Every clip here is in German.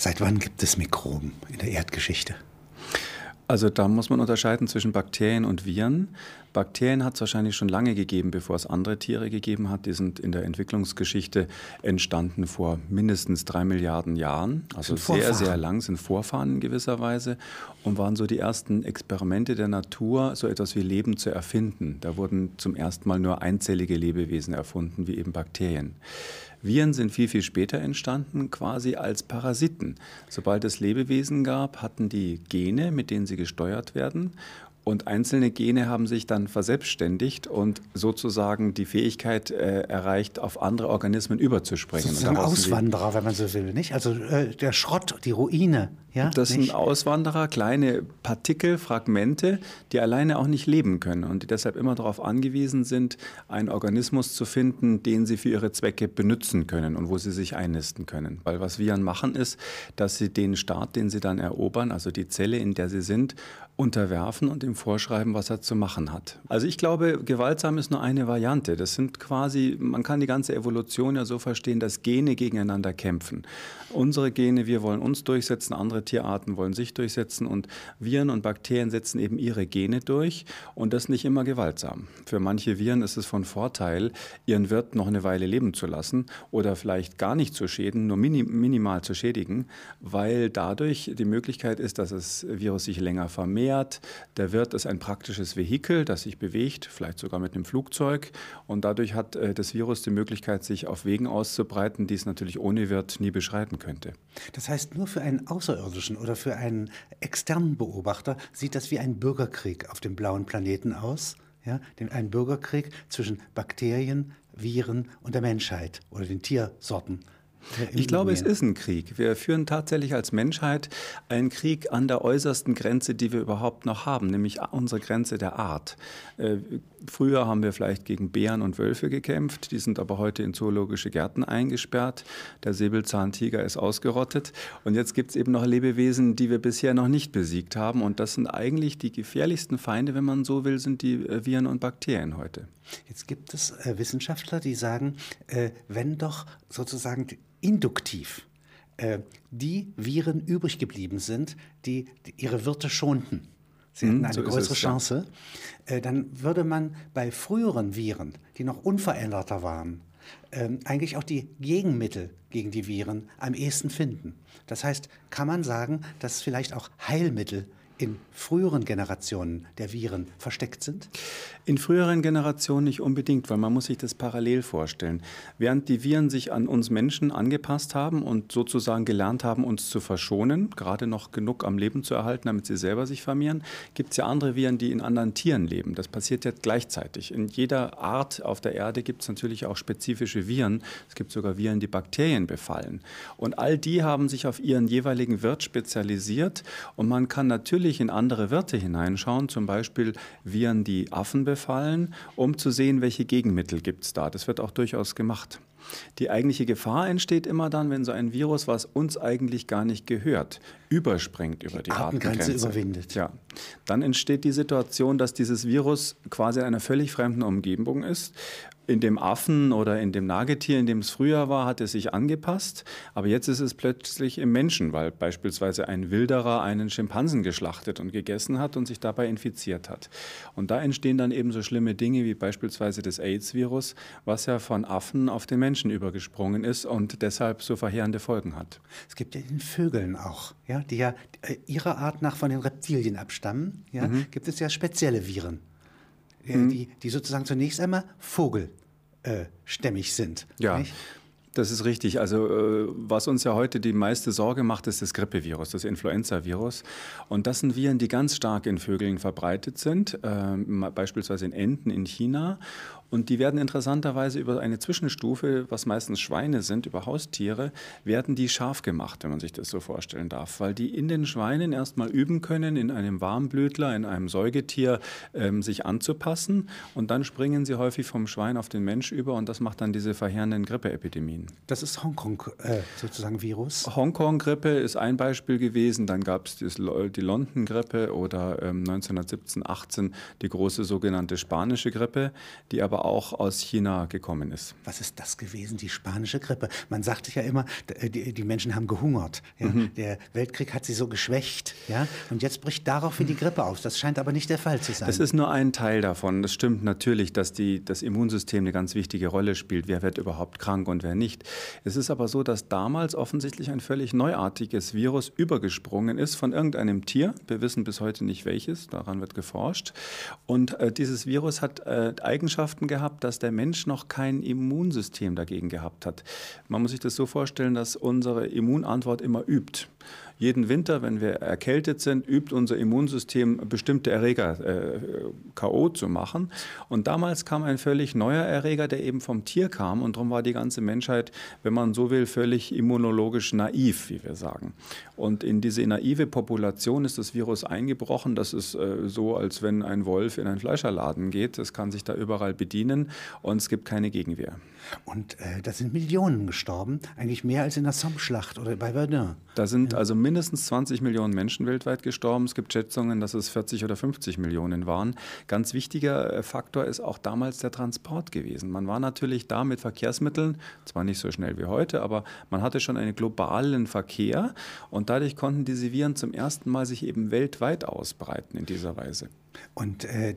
Seit wann gibt es Mikroben in der Erdgeschichte? Also da muss man unterscheiden zwischen Bakterien und Viren. Bakterien hat es wahrscheinlich schon lange gegeben, bevor es andere Tiere gegeben hat. Die sind in der Entwicklungsgeschichte entstanden vor mindestens drei Milliarden Jahren. Also sehr, sehr lang, sind Vorfahren in gewisser Weise und waren so die ersten Experimente der Natur, so etwas wie Leben zu erfinden. Da wurden zum ersten Mal nur einzellige Lebewesen erfunden, wie eben Bakterien. Viren sind viel, viel später entstanden, quasi als Parasiten. Sobald es Lebewesen gab, hatten die Gene, mit denen sie gesteuert werden. Und einzelne Gene haben sich dann verselbstständigt und sozusagen die Fähigkeit äh, erreicht, auf andere Organismen überzuspringen. Sozusagen Auswanderer, wenn man so will, nicht? Also äh, der Schrott, die Ruine. Ja, das nicht? sind Auswanderer, kleine Partikel, Fragmente, die alleine auch nicht leben können und die deshalb immer darauf angewiesen sind, einen Organismus zu finden, den sie für ihre Zwecke benutzen können und wo sie sich einnisten können. Weil was Viren machen ist, dass sie den Staat, den sie dann erobern, also die Zelle, in der sie sind, unterwerfen und ihm vorschreiben, was er zu machen hat. Also ich glaube, gewaltsam ist nur eine Variante. Das sind quasi, man kann die ganze Evolution ja so verstehen, dass Gene gegeneinander kämpfen. Unsere Gene, wir wollen uns durchsetzen, andere Tierarten wollen sich durchsetzen und Viren und Bakterien setzen eben ihre Gene durch und das nicht immer gewaltsam. Für manche Viren ist es von Vorteil, ihren Wirt noch eine Weile leben zu lassen oder vielleicht gar nicht zu schäden, nur minimal zu schädigen, weil dadurch die Möglichkeit ist, dass das Virus sich länger vermehrt. Der Wirt ist ein praktisches Vehikel, das sich bewegt, vielleicht sogar mit einem Flugzeug. Und dadurch hat äh, das Virus die Möglichkeit, sich auf Wegen auszubreiten, die es natürlich ohne Wirt nie beschreiten könnte. Das heißt, nur für einen Außerirdischen oder für einen externen Beobachter sieht das wie ein Bürgerkrieg auf dem blauen Planeten aus. Ja, ein Bürgerkrieg zwischen Bakterien, Viren und der Menschheit oder den Tiersorten. Ich glaube, es ist ein Krieg. Wir führen tatsächlich als Menschheit einen Krieg an der äußersten Grenze, die wir überhaupt noch haben, nämlich unsere Grenze der Art. Früher haben wir vielleicht gegen Bären und Wölfe gekämpft, die sind aber heute in zoologische Gärten eingesperrt. Der Säbelzahntiger ist ausgerottet. Und jetzt gibt es eben noch Lebewesen, die wir bisher noch nicht besiegt haben. Und das sind eigentlich die gefährlichsten Feinde, wenn man so will, sind die äh, Viren und Bakterien heute. Jetzt gibt es äh, Wissenschaftler, die sagen, äh, wenn doch sozusagen induktiv äh, die Viren übrig geblieben sind, die, die ihre Wirte schonten. Sie hatten hm, eine so größere es, Chance. Ja. Äh, dann würde man bei früheren Viren, die noch unveränderter waren, ähm, eigentlich auch die Gegenmittel gegen die Viren am ehesten finden. Das heißt, kann man sagen, dass vielleicht auch Heilmittel in früheren Generationen der Viren versteckt sind? In früheren Generationen nicht unbedingt, weil man muss sich das parallel vorstellen. Während die Viren sich an uns Menschen angepasst haben und sozusagen gelernt haben, uns zu verschonen, gerade noch genug am Leben zu erhalten, damit sie selber sich vermehren, gibt es ja andere Viren, die in anderen Tieren leben. Das passiert jetzt gleichzeitig. In jeder Art auf der Erde gibt es natürlich auch spezifische Viren. Es gibt sogar Viren, die Bakterien befallen. Und all die haben sich auf ihren jeweiligen Wirt spezialisiert und man kann natürlich natürlich in andere Wirte hineinschauen, zum Beispiel Viren, die Affen befallen, um zu sehen, welche Gegenmittel gibt es da. Das wird auch durchaus gemacht. Die eigentliche Gefahr entsteht immer dann, wenn so ein Virus, was uns eigentlich gar nicht gehört, überspringt über die, die Artengrenze. überwindet. Ja. Dann entsteht die Situation, dass dieses Virus quasi in einer völlig fremden Umgebung ist in dem Affen oder in dem Nagetier, in dem es früher war, hat es sich angepasst. Aber jetzt ist es plötzlich im Menschen, weil beispielsweise ein Wilderer einen Schimpansen geschlachtet und gegessen hat und sich dabei infiziert hat. Und da entstehen dann eben so schlimme Dinge wie beispielsweise das AIDS-Virus, was ja von Affen auf den Menschen übergesprungen ist und deshalb so verheerende Folgen hat. Es gibt ja in Vögeln auch, ja, die ja äh, ihrer Art nach von den Reptilien abstammen, ja, mhm. gibt es ja spezielle Viren mhm. die, die sozusagen zunächst einmal vogelstämmig sind. Ja. Nicht? Das ist richtig. Also äh, was uns ja heute die meiste Sorge macht, ist das Grippevirus, das Influenza-Virus. Und das sind Viren, die ganz stark in Vögeln verbreitet sind, äh, beispielsweise in Enten in China. Und die werden interessanterweise über eine Zwischenstufe, was meistens Schweine sind, über Haustiere, werden die scharf gemacht, wenn man sich das so vorstellen darf. Weil die in den Schweinen erstmal üben können, in einem Warmblütler, in einem Säugetier ähm, sich anzupassen. Und dann springen sie häufig vom Schwein auf den Mensch über und das macht dann diese verheerenden Grippeepidemien. Das ist Hongkong äh, sozusagen Virus? Hongkong-Grippe ist ein Beispiel gewesen. Dann gab es die London-Grippe oder ähm, 1917, 18 die große sogenannte spanische Grippe, die aber auch aus China gekommen ist. Was ist das gewesen, die spanische Grippe? Man sagte ja immer, die, die Menschen haben gehungert. Ja? Mhm. Der Weltkrieg hat sie so geschwächt. Ja? Und jetzt bricht daraufhin die Grippe aus. Das scheint aber nicht der Fall zu sein. Das ist nur ein Teil davon. Das stimmt natürlich, dass die, das Immunsystem eine ganz wichtige Rolle spielt. Wer wird überhaupt krank und wer nicht. Es ist aber so, dass damals offensichtlich ein völlig neuartiges Virus übergesprungen ist von irgendeinem Tier. Wir wissen bis heute nicht welches, daran wird geforscht. Und äh, dieses Virus hat äh, Eigenschaften gehabt, dass der Mensch noch kein Immunsystem dagegen gehabt hat. Man muss sich das so vorstellen, dass unsere Immunantwort immer übt. Jeden Winter, wenn wir erkältet sind, übt unser Immunsystem bestimmte Erreger äh, K.O. zu machen. Und damals kam ein völlig neuer Erreger, der eben vom Tier kam. Und darum war die ganze Menschheit, wenn man so will, völlig immunologisch naiv, wie wir sagen. Und in diese naive Population ist das Virus eingebrochen. Das ist äh, so, als wenn ein Wolf in einen Fleischerladen geht. Das kann sich da überall bedienen und es gibt keine Gegenwehr. Und äh, da sind Millionen gestorben, eigentlich mehr als in der Somme-Schlacht oder bei Verdun. Da sind. Also mindestens 20 Millionen Menschen weltweit gestorben. Es gibt Schätzungen, dass es 40 oder 50 Millionen waren. Ganz wichtiger äh, Faktor ist auch damals der Transport gewesen. Man war natürlich da mit Verkehrsmitteln, zwar nicht so schnell wie heute, aber man hatte schon einen globalen Verkehr und dadurch konnten diese Viren zum ersten Mal sich eben weltweit ausbreiten in dieser Weise. Und äh,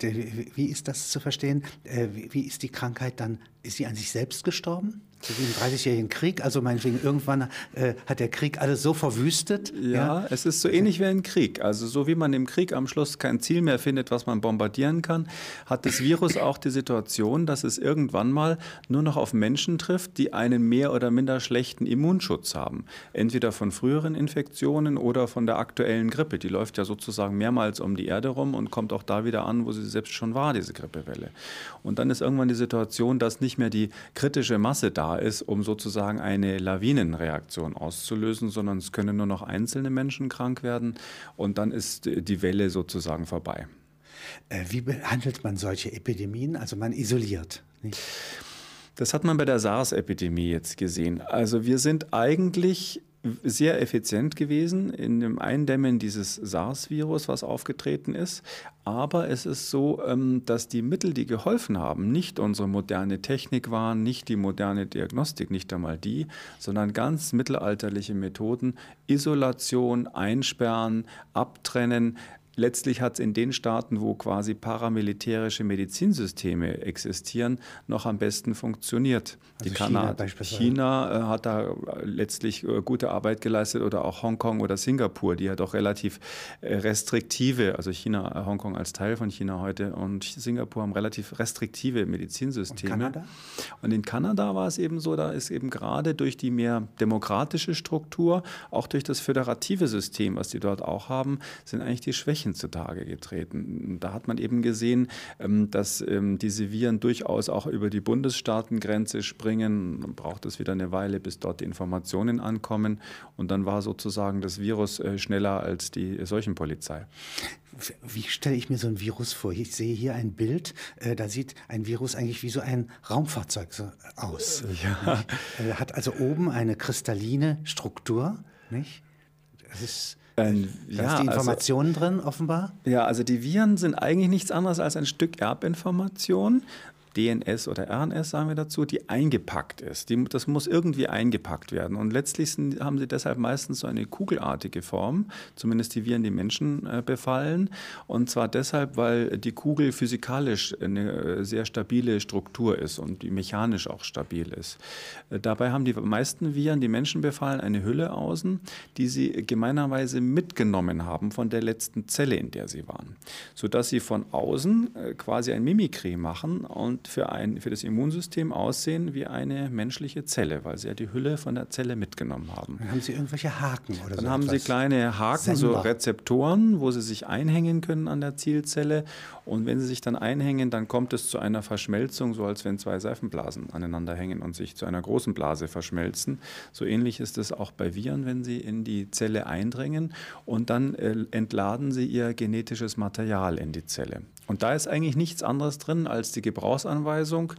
wie ist das zu verstehen? Äh, wie, wie ist die Krankheit dann? Ist sie an sich selbst gestorben? So wie im Dreißigjährigen Krieg, also meinetwegen irgendwann äh, hat der Krieg alles so verwüstet. Ja, ja, es ist so ähnlich wie ein Krieg. Also so wie man im Krieg am Schluss kein Ziel mehr findet, was man bombardieren kann, hat das Virus auch die Situation, dass es irgendwann mal nur noch auf Menschen trifft, die einen mehr oder minder schlechten Immunschutz haben. Entweder von früheren Infektionen oder von der aktuellen Grippe. Die läuft ja sozusagen mehrmals um die Erde rum und kommt auch da wieder an, wo sie selbst schon war, diese Grippewelle. Und dann ist irgendwann die Situation, dass nicht mehr die kritische Masse da ist, um sozusagen eine Lawinenreaktion auszulösen, sondern es können nur noch einzelne Menschen krank werden und dann ist die Welle sozusagen vorbei. Äh, wie behandelt man solche Epidemien? Also man isoliert. Nicht? Das hat man bei der SARS-Epidemie jetzt gesehen. Also wir sind eigentlich sehr effizient gewesen in dem Eindämmen dieses SARS-Virus, was aufgetreten ist. Aber es ist so, ähm, dass die Mittel, die geholfen haben, nicht unsere moderne Technik waren, nicht die moderne Diagnostik, nicht einmal die, sondern ganz mittelalterliche Methoden, Isolation, Einsperren, Abtrennen, letztlich hat es in den Staaten, wo quasi paramilitärische Medizinsysteme existieren, noch am besten funktioniert. Also China, China äh, hat da letztlich äh, gute Arbeit geleistet oder auch Hongkong oder Singapur, die ja doch relativ äh, restriktive, also China, Hongkong als Teil von China heute und Singapur haben relativ restriktive Medizinsysteme. Und Kanada? Und in Kanada war es eben so, da ist eben gerade durch die mehr demokratische Struktur, auch durch das föderative System, was die dort auch haben, sind eigentlich die Schwächen Schwächen zutage getreten. Da hat man eben gesehen, ähm, dass ähm, diese Viren durchaus auch über die Bundesstaatengrenze springen. Man braucht es wieder eine Weile, bis dort die Informationen ankommen. Und dann war sozusagen das Virus äh, schneller als die Seuchenpolizei. Wie stelle ich mir so ein Virus vor? Ich sehe hier ein Bild, äh, da sieht ein Virus eigentlich wie so ein Raumfahrzeug aus. Ja. Er hat also oben eine kristalline Struktur, nicht? Das ist ähm, da ja, ist die Information also, drin, offenbar? Ja, also die Viren sind eigentlich nichts anderes als ein Stück Erbinformation, DNS oder RNS, sagen wir dazu, die eingepackt ist. Die, das muss irgendwie eingepackt werden. Und letztlich sind, haben sie deshalb meistens so eine kugelartige Form, zumindest die Viren, die Menschen äh, befallen. Und zwar deshalb, weil die Kugel physikalisch eine äh, sehr stabile Struktur ist und die mechanisch auch stabil ist. Äh, dabei haben die meisten Viren, die Menschen befallen, eine Hülle außen, die sie gemeinerweise mitgenommen haben von der letzten Zelle, in der sie waren. Sodass sie von außen äh, quasi ein Mimikry machen und für, ein, für das Immunsystem aussehen wie eine menschliche Zelle, weil sie ja die Hülle von der Zelle mitgenommen haben. Dann haben Sie irgendwelche Haken oder Dann so haben Sie kleine Haken, Sender. so Rezeptoren, wo Sie sich einhängen können an der Zielzelle. Und wenn Sie sich dann einhängen, dann kommt es zu einer Verschmelzung, so als wenn zwei Seifenblasen aneinander hängen und sich zu einer großen Blase verschmelzen. So ähnlich ist es auch bei Viren, wenn sie in die Zelle eindringen und dann äh, entladen sie ihr genetisches Material in die Zelle. Und da ist eigentlich nichts anderes drin als die Gebrauchsanweisung.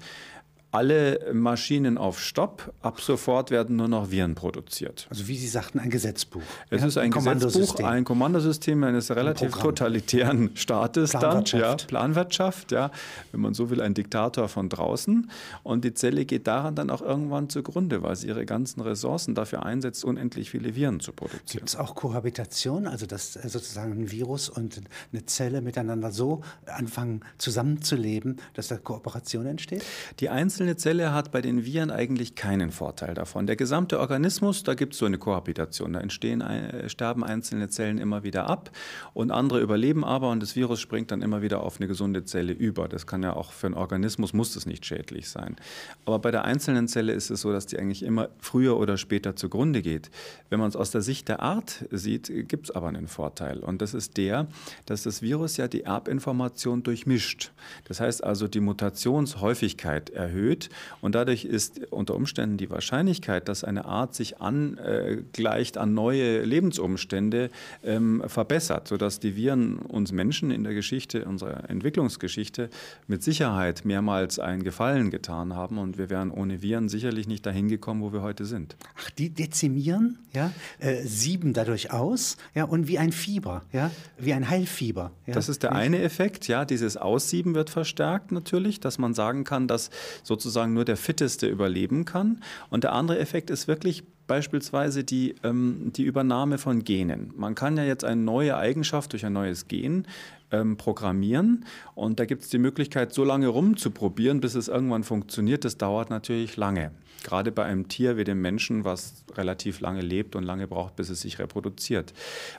Alle Maschinen auf Stopp, ab sofort werden nur noch Viren produziert. Also wie Sie sagten, ein Gesetzbuch. Es ja, ist ein, ein Gesetzbuch, ein Kommandosystem eines relativ totalitären Staates Planwirtschaft. dann, ja, Planwirtschaft, ja, wenn man so will, ein Diktator von draußen. Und die Zelle geht daran dann auch irgendwann zugrunde, weil sie ihre ganzen Ressourcen dafür einsetzt, unendlich viele Viren zu produzieren. Gibt es auch Kohabitation, also dass äh, sozusagen ein Virus und eine Zelle miteinander so anfangen zusammenzuleben, dass da Kooperation entsteht? Die einzelne Zelle hat bei den Viren eigentlich keinen Vorteil davon. Der gesamte Organismus, da gibt es so eine Kohabitation. Da entstehen, äh, sterben einzelne Zellen immer wieder ab und andere überleben aber und das Virus springt dann immer wieder auf eine gesunde Zelle über. Das kann ja auch für einen Organismus, muss das nicht schädlich sein. Aber bei der einzelnen Zelle ist es so, dass die eigentlich immer früher oder später zugrunde geht. Wenn man es aus der Sicht der Art sieht, gibt es aber einen Vorteil. Und das ist der, dass das Virus ja die Erbinformation durchmischt. Das heißt also, die Mutationshäufigkeit erhöht und dadurch ist unter Umständen die Wahrscheinlichkeit, dass eine Art sich angleicht an neue Lebensumstände, ähm, verbessert, sodass die Viren uns Menschen in der Geschichte, unserer Entwicklungsgeschichte, mit Sicherheit mehrmals einen Gefallen getan haben und wir wären ohne Viren sicherlich nicht dahin gekommen, wo wir heute sind. Ach, die dezimieren, ja, äh, sieben dadurch aus, ja, und wie ein Fieber, ja, wie ein Heilfieber. Ja? Das ist der eine Effekt, ja, dieses Aussieben wird verstärkt natürlich, dass man sagen kann, dass sozusagen nur der Fitteste überleben kann. Und der andere Effekt ist wirklich beispielsweise die, ähm, die Übernahme von Genen. Man kann ja jetzt eine neue Eigenschaft durch ein neues Gen ähm, programmieren und da gibt es die Möglichkeit, so lange rumzuprobieren, bis es irgendwann funktioniert. Das dauert natürlich lange. Gerade bei einem Tier wie dem Menschen, was relativ lange lebt und lange braucht, bis es sich reproduziert.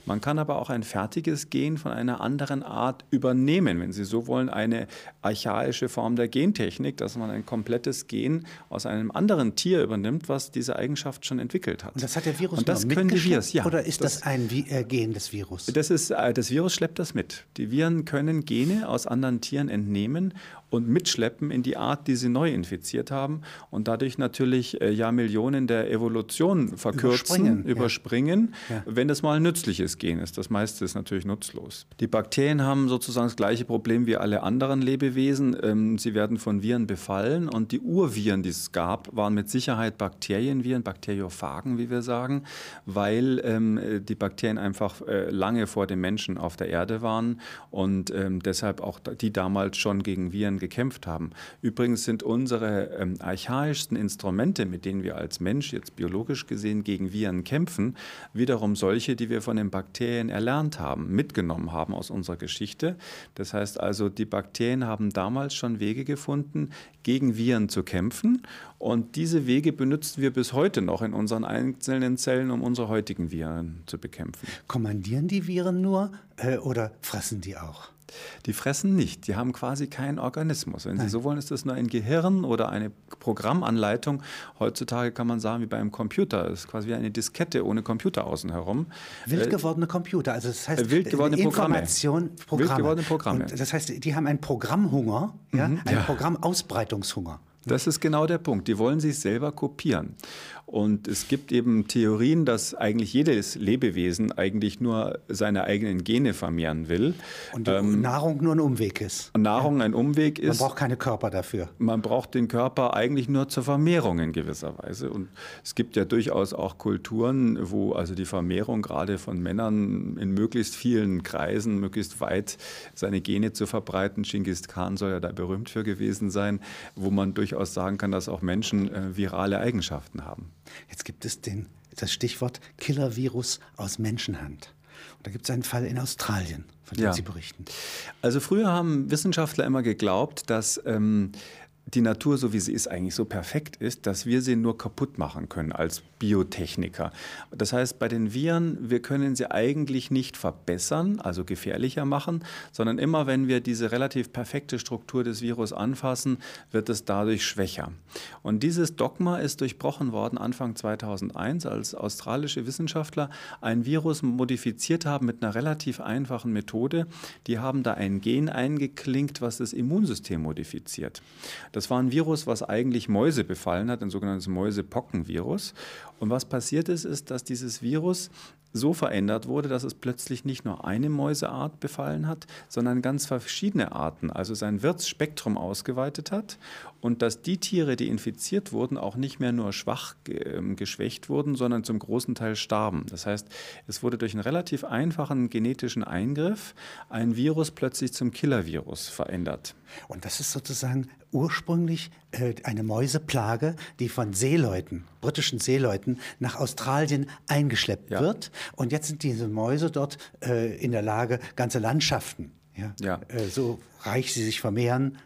Man kann aber auch ein fertiges Gen von einer anderen Art übernehmen, wenn Sie so wollen, eine archaische Form der Gentechnik, dass man ein komplettes Gen aus einem anderen Tier übernimmt, was diese Eigenschaft schon entwickelt hat. Und das hat der Virus und das können die Virus, ja. Oder ist das, das ein äh, Gen des Virus? Das, ist, äh, das Virus schleppt das mit. Die Viren können Gene aus anderen Tieren entnehmen und mitschleppen in die Art, die sie neu infiziert haben und dadurch natürlich äh, Jahrmillionen der Evolution verkürzen, überspringen, überspringen ja. wenn das mal ein nützliches Gen ist. Das meiste ist natürlich nutzlos. Die Bakterien haben sozusagen das gleiche Problem wie alle anderen Lebewesen. Ähm, sie werden von Viren befallen und die Urviren, die es gab, waren mit Sicherheit Bakterienviren, Bakteriophagen, wie wir sagen, weil ähm, die Bakterien einfach äh, lange vor dem Menschen auf der Erde waren und ähm, deshalb auch die damals schon gegen Viren gekämpft haben. Übrigens sind unsere ähm, archaischsten Instrumente, mit denen wir als Mensch jetzt biologisch gesehen gegen Viren kämpfen, wiederum solche, die wir von den Bakterien erlernt haben, mitgenommen haben aus unserer Geschichte. Das heißt also, die Bakterien haben damals schon Wege gefunden, gegen Viren zu kämpfen. Und diese Wege benutzen wir bis heute noch in unseren einzelnen Zellen, um unsere heutigen Viren zu bekämpfen. Kommandieren die Viren nur äh, oder fressen die auch? Die fressen nicht, die haben quasi keinen Organismus. Wenn Nein. Sie so wollen, ist das nur ein Gehirn oder eine Programmanleitung. Heutzutage kann man sagen, wie bei einem Computer. Das ist quasi wie eine Diskette ohne Computer außen herum. Wild äh, gewordene Computer, also das heißt wild gewordene Information, Programme. Programme. Wild gewordene Programme. Und das heißt, die haben einen Programmhunger, ja, mhm. einen ja. Programmausbreitungshunger. Das ist genau der Punkt. Die wollen sich selber kopieren. Und es gibt eben Theorien, dass eigentlich jedes Lebewesen eigentlich nur seine eigenen Gene vermehren will. Und ähm, Nahrung nur ein Umweg ist. Nahrung ein Umweg ist. Man braucht keine Körper dafür. Man braucht den Körper eigentlich nur zur Vermehrung in gewisser Weise. Und es gibt ja durchaus auch Kulturen, wo also die Vermehrung gerade von Männern in möglichst vielen Kreisen, möglichst weit seine Gene zu verbreiten. Genghis Khan soll ja da berühmt für gewesen sein, wo man durchaus sagen kann, dass auch Menschen äh, virale Eigenschaften haben. Jetzt gibt es den, das Stichwort Killer-Virus aus Menschenhand. Und da gibt es einen Fall in Australien, von dem ja. Sie berichten. Also früher haben Wissenschaftler immer geglaubt, dass ähm, die Natur, so wie sie ist, eigentlich so perfekt ist, dass wir sie nur kaputt machen können als Biotechniker. Das heißt, bei den Viren, wir können sie eigentlich nicht verbessern, also gefährlicher machen, sondern immer wenn wir diese relativ perfekte Struktur des Virus anfassen, wird es dadurch schwächer. Und dieses Dogma ist durchbrochen worden Anfang 2001, als australische Wissenschaftler ein Virus modifiziert haben mit einer relativ einfachen Methode. Die haben da ein Gen eingeklinkt, was das Immunsystem modifiziert. Das war ein Virus, was eigentlich Mäuse befallen hat, ein sogenanntes Mäusepockenvirus. Und was passiert ist, ist, dass dieses Virus so verändert wurde, dass es plötzlich nicht nur eine Mäuseart befallen hat, sondern ganz verschiedene Arten, also sein Wirtsspektrum ausgeweitet hat und dass die Tiere, die infiziert wurden, auch nicht mehr nur schwach ähm, geschwächt wurden, sondern zum großen Teil starben. Das heißt, es wurde durch einen relativ einfachen genetischen Eingriff ein Virus plötzlich zum Killer-Virus verändert. Und das ist sozusagen ursprünglich äh, eine Mäuseplage, die von Seeleuten, britischen Seeleuten, nach Australien eingeschleppt ja. wird. Und jetzt sind diese Mäuse dort äh, in der Lage, ganze Landschaften, ja, ja. Äh, so reich sie sich vermehren,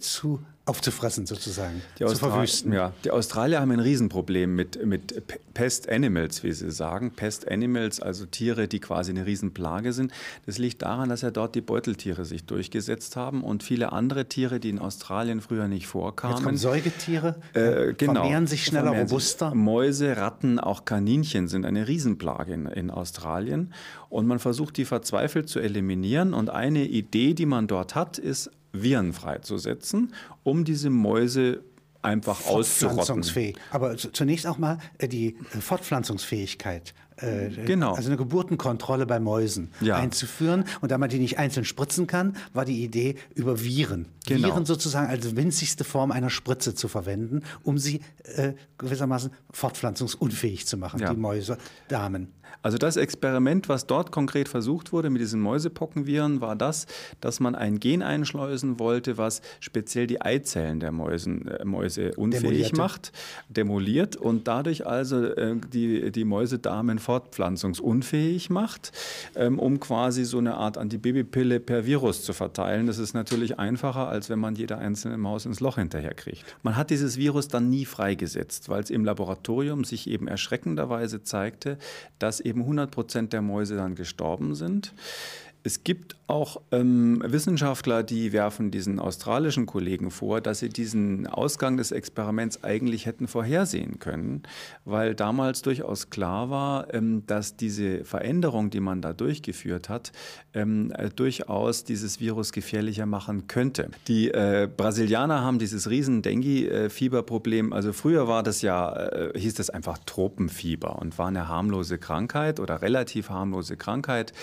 zu aufzufressen sozusagen, die zu verwüsten. Ja, die Australier haben ein Riesenproblem mit, mit Pest Animals, wie sie sagen. Pest Animals, also Tiere, die quasi eine Riesenplage sind. Das liegt daran, dass ja dort die Beuteltiere sich durchgesetzt haben und viele andere Tiere, die in Australien früher nicht vorkamen. Jetzt kommen Säugetiere, äh, genau, vermehren sich schneller, vermehren robuster. Sich. Mäuse, Ratten, auch Kaninchen sind eine Riesenplage in, in Australien. Und man versucht, die verzweifelt zu eliminieren. Und eine Idee, die man dort hat, ist, Viren freizusetzen, um diese Mäuse einfach auszurotten. Aber zunächst auch mal äh, die äh, Fortpflanzungsfähigkeit äh, genau. also eine Geburtenkontrolle bei Mäusen ja. einzuführen. Und da man die nicht einzeln spritzen kann, war die Idee, über Viren, genau. Viren sozusagen als winzigste Form einer Spritze zu verwenden, um sie äh, gewissermaßen fortpflanzungsunfähig zu machen, ja. die Mäuse, Damen. Also das Experiment, was dort konkret versucht wurde mit diesen Mäusepockenviren, war das, dass man ein Gen einschleusen wollte, was speziell die Eizellen der Mäusen, äh, Mäuse unfähig Demolierte. macht, demoliert und dadurch also äh, die, die Mäusedamen fortpflanzungsunfähig macht, ähm, um quasi so eine Art Antibabypille per Virus zu verteilen. Das ist natürlich einfacher, als wenn man jede einzelne Maus ins Loch hinterherkriegt. Man hat dieses Virus dann nie freigesetzt, weil es im Laboratorium sich eben erschreckenderweise zeigte, dass eben 100 Prozent der Mäuse dann gestorben sind. Es gibt auch ähm, Wissenschaftler, die werfen diesen australischen Kollegen vor, dass sie diesen Ausgang des Experiments eigentlich hätten vorhersehen können, weil damals durchaus klar war, ähm, dass diese Veränderung, die man da durchgeführt hat, ähm, äh, durchaus dieses Virus gefährlicher machen könnte. Die äh, Brasilianer haben dieses riesen Dengue-Fieberproblem. Also früher war das ja, äh, hieß das einfach Tropenfieber und war eine harmlose Krankheit oder relativ harmlose Krankheit.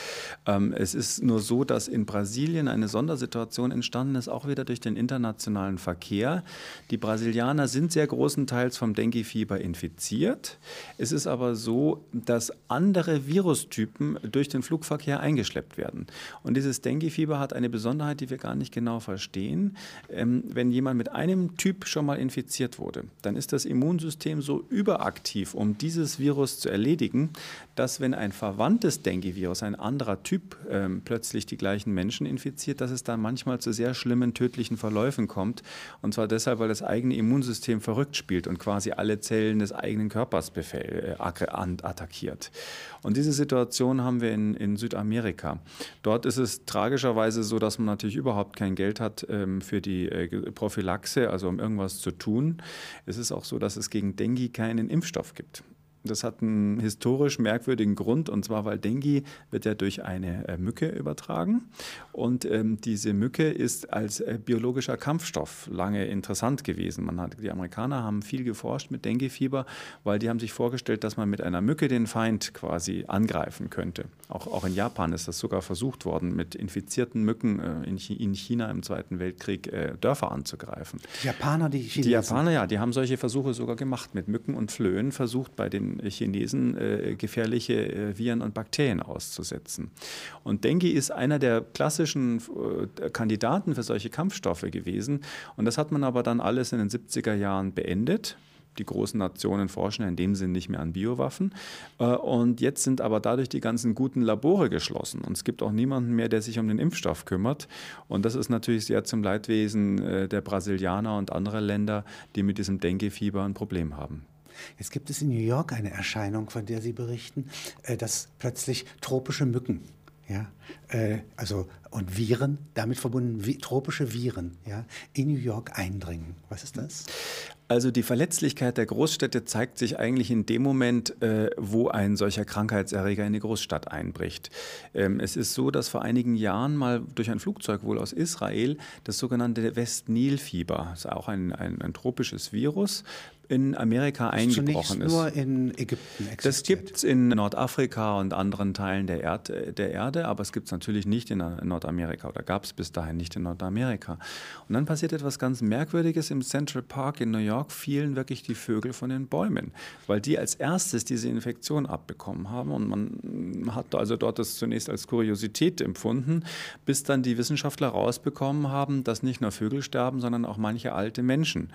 Ähm, es ist ist nur so, dass in Brasilien eine Sondersituation entstanden ist, auch wieder durch den internationalen Verkehr. Die Brasilianer sind sehr großenteils vom Dengue-Fieber infiziert. Es ist aber so, dass andere Virustypen durch den Flugverkehr eingeschleppt werden. Und dieses Dengue-Fieber hat eine Besonderheit, die wir gar nicht genau verstehen. Ähm, wenn jemand mit einem Typ schon mal infiziert wurde, dann ist das Immunsystem so überaktiv, um dieses Virus zu erledigen, dass wenn ein verwandtes Dengue-Virus, ein anderer Typ, ähm, plötzlich die gleichen Menschen infiziert, dass es dann manchmal zu sehr schlimmen tödlichen Verläufen kommt. Und zwar deshalb, weil das eigene Immunsystem verrückt spielt und quasi alle Zellen des eigenen Körpers befehl, äh, attackiert. Und diese Situation haben wir in, in Südamerika. Dort ist es tragischerweise so, dass man natürlich überhaupt kein Geld hat ähm, für die äh, Prophylaxe, also um irgendwas zu tun. Es ist auch so, dass es gegen Dengue keinen Impfstoff gibt. Das hat einen historisch merkwürdigen Grund, und zwar, weil Dengue wird ja durch eine äh, Mücke übertragen. Und ähm, diese Mücke ist als äh, biologischer Kampfstoff lange interessant gewesen. Man hat, die Amerikaner haben viel geforscht mit Dengue-Fieber, weil die haben sich vorgestellt, dass man mit einer Mücke den Feind quasi angreifen könnte. Auch, auch in Japan ist das sogar versucht worden, mit infizierten Mücken äh, in, in, China im Zweiten Weltkrieg äh, Dörfer anzugreifen. Die Japaner, die Chinesen? Die Japaner, ja, die haben solche Versuche sogar gemacht mit Mücken und Flöhen, versucht bei den Chinesen äh, gefährliche äh, Viren und Bakterien auszusetzen. Und Dengue ist einer der klassischen äh, Kandidaten für solche Kampfstoffe gewesen. Und das hat man aber dann alles in den 70er Jahren beendet die großen Nationen forschen in dem Sinn nicht mehr an Biowaffen. Äh, und jetzt sind aber dadurch die ganzen guten Labore geschlossen. Und es gibt auch niemanden mehr, der sich um den Impfstoff kümmert. Und das ist natürlich sehr zum Leidwesen äh, der Brasilianer und anderer Länder, die mit diesem Dengue-Fieber ein Problem haben. Jetzt gibt es in New York eine Erscheinung, von der Sie berichten, äh, dass plötzlich tropische Mücken ja, äh, also und Viren, damit verbunden tropische Viren, ja, in New York eindringen. Was ist das? Also die Verletzlichkeit der Großstädte zeigt sich eigentlich in dem Moment, äh, wo ein solcher Krankheitserreger in die Großstadt einbricht. Ähm, es ist so, dass vor einigen Jahren mal durch ein Flugzeug wohl aus Israel das sogenannte West-Nil-Fieber, das ist auch ein, ein, ein tropisches Virus, in Amerika eingebrochen ist. nur in Ägypten existiert. Das gibt es in Nordafrika und anderen Teilen der, Erd, der Erde, aber es gibt es natürlich nicht in Nordamerika oder gab es bis dahin nicht in Nordamerika. Und dann passiert etwas ganz Merkwürdiges. Im Central Park in New York fielen wirklich die Vögel von den Bäumen, weil die als erstes diese Infektion abbekommen haben. Und man hat also dort das zunächst als Kuriosität empfunden, bis dann die Wissenschaftler rausbekommen haben, dass nicht nur Vögel sterben, sondern auch manche alte Menschen.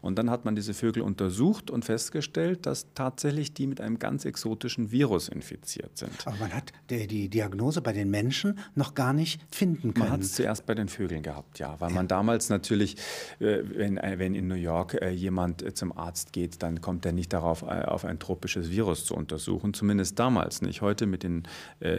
Und dann hat man diese Vögel untersucht und festgestellt, dass tatsächlich die mit einem ganz exotischen Virus infiziert sind. Aber man hat die, Diagnose bei den Menschen noch gar nicht finden können. Man hat es zuerst bei den Vögeln gehabt, ja, weil man damals natürlich, äh, wenn, äh, wenn in New York äh, jemand zum Arzt geht, dann kommt er nicht darauf, auf ein tropisches Virus zu untersuchen, zumindest damals nicht. Heute mit den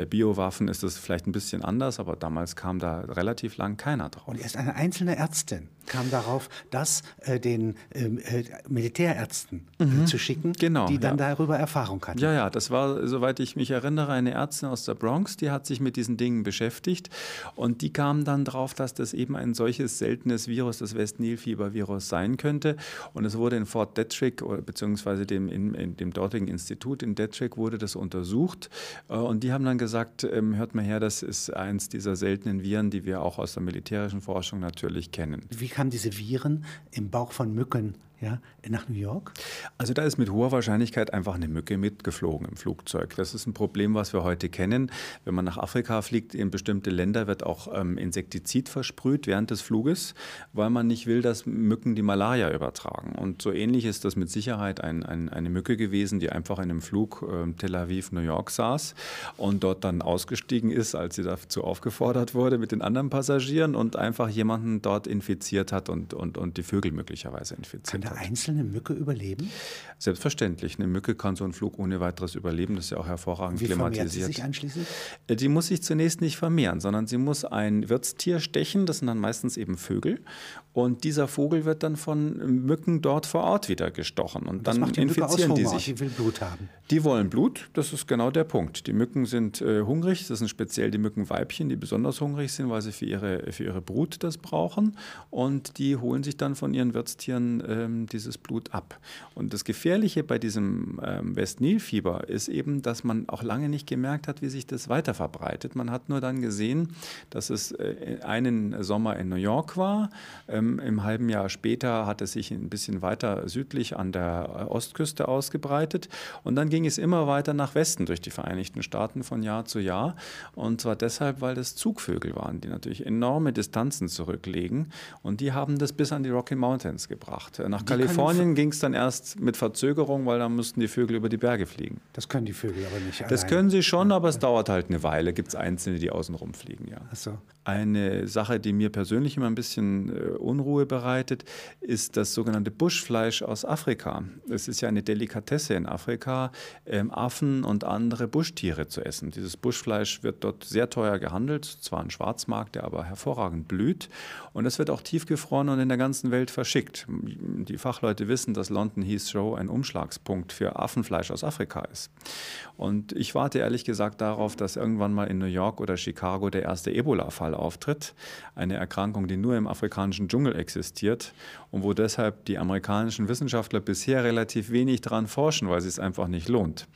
Biowaffen ist das vielleicht ein bisschen anders, aber damals kam da relativ lang keiner drauf. Und erst eine einzelne Ärztin kam darauf, das äh, den ähm, äh, Militärärzten äh, mhm. zu schicken, genau, die dann ja. darüber Erfahrung hatten. Ja, ja, das war, soweit ich mich erinnere, eine Ärztin aus der Bronx, die hat sich mit diesen Dingen beschäftigt und die kam dann drauf, dass das eben ein solches seltenes Virus, das West-Nil-Fieber-Virus sein könnte. Und es wurde in Fort Detrick, beziehungsweise dem, in, in dem dortigen Institut in Detrick, wurde das untersucht. Äh, und die haben dann gesagt, ähm, hört mal her, das ist eins dieser seltenen Viren, die wir auch aus der militärischen Forschung natürlich kennen. Wie kamen diese Viren im Bauch von Mücken ja, nach New York? Also da ist mit hoher Wahrscheinlichkeit einfach eine Mücke mitgeflogen im Flugzeug. Das ist ein Problem, was wir heute kennen. Wenn man nach Afrika fliegt, in bestimmte Länder wird auch ähm, Insektizid versprüht während des Fluges, weil man nicht will, dass Mücken die Malaria übertragen. Und so ähnlich ist das mit Sicherheit ein, ein, eine Mücke gewesen, die einfach in einem Flug äh, Tel Aviv, New York saß und dort dann ausgestiegen ist, als sie dazu aufgefordert wurde mit den anderen Passagieren und einfach jemanden dort infiziert hat und, und, und die Vögel möglicherweise infiziert eine einzelne Mücke überleben? Selbstverständlich. Eine Mücke kann so einen Flug ohne weiteres überleben. Das ist ja auch hervorragend Wie klimatisiert. Sie sich anschließend? Äh, die muss sich zunächst nicht vermehren, sondern sie muss ein Wirtstier stechen. Das sind dann meistens eben Vögel. Und dieser Vogel wird dann von Mücken dort vor Ort wieder gestochen. Und, und dann infizieren die sich. Die will Blut haben. Die wollen Blut. Das ist genau der Punkt. Die Mücken sind äh, hungrig. Das sind speziell die Mückenweibchen, die besonders hungrig sind, weil sie für ihre, für ihre Brut das brauchen. Und die holen sich dann von ihren Wirtstieren ähm, dieses Blut ab. Und das Gefährliche bei diesem ähm, West-Nil-Fieber ist eben, dass man auch lange nicht gemerkt hat, wie sich das weiter verbreitet. Man hat nur dann gesehen, dass es äh, einen Sommer in New York war. Ähm, Im halben Jahr später hat es sich ein bisschen weiter südlich an der äh, Ostküste ausgebreitet. Und dann ging es immer weiter nach Westen durch die Vereinigten Staaten von Jahr zu Jahr. Und zwar deshalb, weil das Zugvögel waren, die natürlich enorme Distanzen zurücklegen. Und die haben das bis an die Rocky Mountains gebracht. Nach Kalifornien ging es dann erst mit Verzögerung, weil dann mussten die Vögel über die Berge fliegen. Das können die Vögel aber nicht. Das allein. können sie schon, aber es dauert halt eine Weile. Gibt es einzelne, die außenrum fliegen, ja. Ach so. Eine Sache, die mir persönlich immer ein bisschen äh, Unruhe bereitet, ist das sogenannte Buschfleisch aus Afrika. Es ist ja eine Delikatesse in Afrika, ähm, Affen und andere Buschtiere zu essen. Dieses Buschfleisch wird dort sehr teuer gehandelt, zwar ein Schwarzmarkt, der aber hervorragend blüht. Und es wird auch tiefgefroren und in der ganzen Welt verschickt. Die Fachleute wissen, dass London Heathrow ein Umschlagspunkt für Affenfleisch aus Afrika ist. Und ich warte ehrlich gesagt darauf, dass irgendwann mal in New York oder Chicago der erste Ebola-Fall auftritt. Eine Erkrankung, die nur im afrikanischen Dschungel existiert und wo deshalb die amerikanischen Wissenschaftler bisher relativ wenig daran forschen, weil es sich einfach nicht lohnt.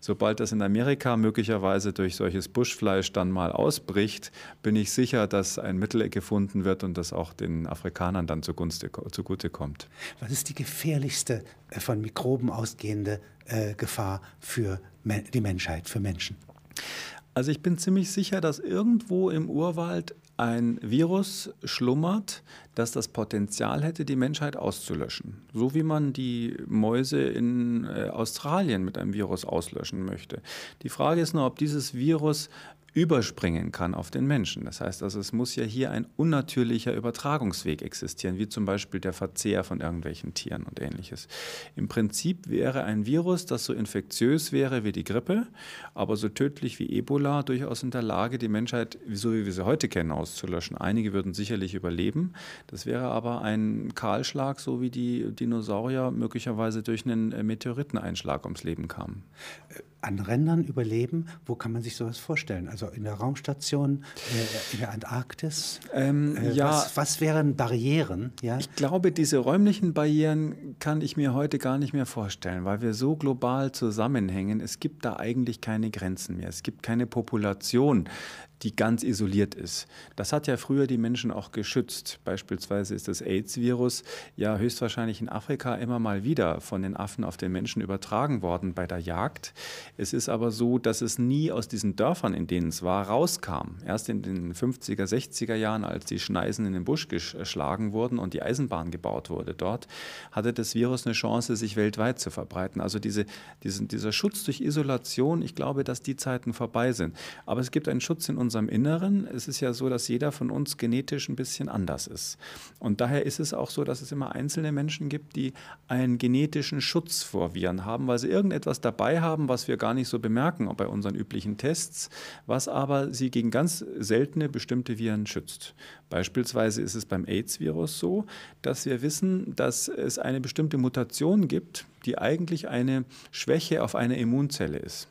Sobald das in Amerika möglicherweise durch solches Buschfleisch dann mal ausbricht, bin ich sicher, dass ein Mittel gefunden wird und das auch den Afrikanern dann zugunste, zugute kommt. Was ist die gefährlichste äh, von Mikroben ausgehende äh, Gefahr für die Menschheit, für Menschen? Also ich bin ziemlich sicher, dass irgendwo im Urwald ein Virus schlummert, das das Potenzial hätte, die Menschheit auszulöschen. So wie man die Mäuse in äh, Australien mit einem Virus auslöschen möchte. Die Frage ist nur, ob dieses Virus überspringen kann auf den Menschen. Das heißt also, es muss ja hier ein unnatürlicher Übertragungsweg existieren, wie zum Beispiel der Verzehr von irgendwelchen Tieren und ähnliches. Im Prinzip wäre ein Virus, das so infektiös wäre wie die Grippe, aber so tödlich wie Ebola, durchaus in der Lage, die Menschheit, so wie wir sie heute kennen, auszulöschen. Einige würden sicherlich überleben. Das wäre aber ein Kahlschlag, so wie die Dinosaurier möglicherweise durch einen Meteoriteneinschlag ums Leben kamen. An Rändern überleben? Wo kann man sich sowas vorstellen? Also in der Raumstation, äh, in der Antarktis? Ähm, äh, ja, was, was, wären Barrieren? Ja? Ich glaube, diese räumlichen Barrieren kann ich mir heute gar nicht mehr vorstellen, weil wir so global zusammenhängen. Es gibt da eigentlich keine Grenzen mehr. Es gibt keine Population, die ganz isoliert ist. Das hat ja früher die Menschen auch geschützt. Beispielsweise ist das AIDS-Virus ja höchstwahrscheinlich in Afrika immer mal wieder von den Affen auf den Menschen übertragen worden bei der Jagd. Es ist aber so, dass es nie aus diesen Dörfern, in denen es war, rauskam. Erst in den 50er, 60er Jahren, als die Schneisen in den Busch geschlagen wurden und die Eisenbahn gebaut wurde dort, hatte das Virus eine Chance, sich weltweit zu verbreiten. Also diese, diesen, dieser Schutz durch Isolation, ich glaube, dass die Zeiten vorbei sind. Aber es gibt einen Schutz in unserem Inneren. Es ist ja so, dass jeder von uns genetisch ein bisschen anders ist. Und daher ist es auch so, dass es immer einzelne Menschen gibt, die einen genetischen Schutz vor Viren haben, weil sie irgendetwas dabei haben, was wir gar nicht so bemerken bei unseren üblichen Tests, was aber sie gegen ganz seltene bestimmte Viren schützt. Beispielsweise ist es beim AIDS-Virus so, dass wir wissen, dass es eine bestimmte Mutation gibt, die eigentlich eine Schwäche auf einer Immunzelle ist.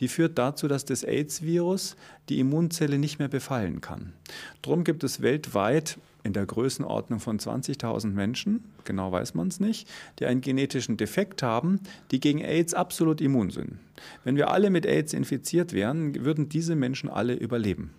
Die führt dazu, dass das AIDS-Virus die Immunzelle nicht mehr befallen kann. Darum gibt es weltweit in der Größenordnung von 20.000 Menschen, genau weiß man es nicht, die einen genetischen Defekt haben, die gegen AIDS absolut immun sind. Wenn wir alle mit AIDS infiziert wären, würden diese Menschen alle überleben.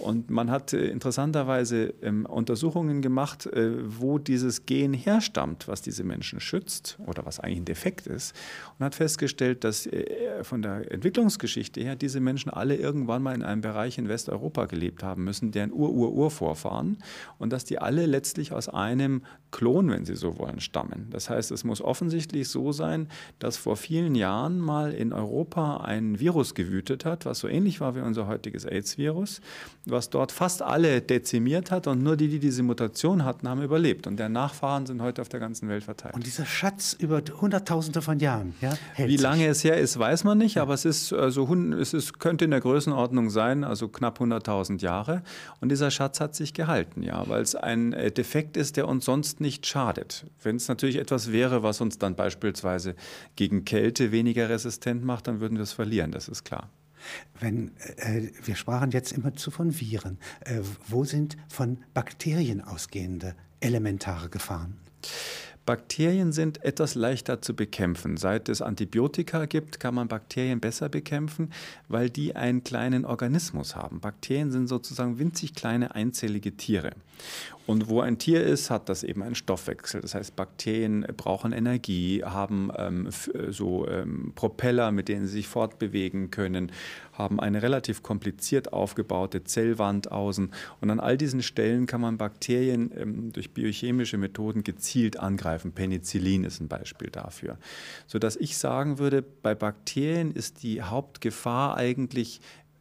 Und man hat äh, interessanterweise ähm, Untersuchungen gemacht, äh, wo dieses Gen herstammt, was diese Menschen schützt oder was eigentlich ein Defekt ist, und hat festgestellt, dass äh, von der Entwicklungsgeschichte her diese Menschen alle irgendwann mal in einem Bereich in Westeuropa gelebt haben müssen, deren Ur-Ur-Urvorfahren, und dass die alle letztlich aus einem Klon, wenn Sie so wollen, stammen. Das heißt, es muss offensichtlich so sein, dass vor vielen Jahren mal in Europa ein Virus gewütet hat, was so ähnlich war wie unser heutiges AIDS-Virus was dort fast alle dezimiert hat und nur die, die diese Mutation hatten, haben überlebt. Und deren Nachfahren sind heute auf der ganzen Welt verteilt. Und dieser Schatz über Hunderttausende von Jahren, ja, Wie lange es her ist, weiß man nicht, ja. aber es ist also es ist, könnte in der Größenordnung sein, also knapp 100.000 Jahre. Und dieser Schatz hat sich gehalten, ja, weil es ein äh, Defekt ist, der uns sonst nicht schadet. Wenn es natürlich etwas wäre, was uns dann beispielsweise gegen Kälte weniger resistent macht, dann würden wir es verlieren, das ist klar. Wenn, äh, wir sprachen jetzt immer zu von Viren. Äh, wo sind von Bakterien ausgehende elementare Gefahren? Bakterien sind etwas leichter zu bekämpfen. Seit es Antibiotika gibt, kann man Bakterien besser bekämpfen, weil die einen kleinen Organismus haben. Bakterien sind sozusagen winzig kleine einzellige Tiere. Und wo ein Tier ist, hat das eben einen Stoffwechsel. Das heißt, Bakterien brauchen Energie, haben ähm, äh, so ähm, Propeller, mit denen sie sich fortbewegen können, haben eine relativ kompliziert aufgebaute Zellwand außen. Und an all diesen Stellen kann man Bakterien ähm, durch biochemische Methoden gezielt angreifen. Penicillin ist ein Beispiel dafür. Sodass ich sagen würde, bei Bakterien ist die Hauptgefahr eigentlich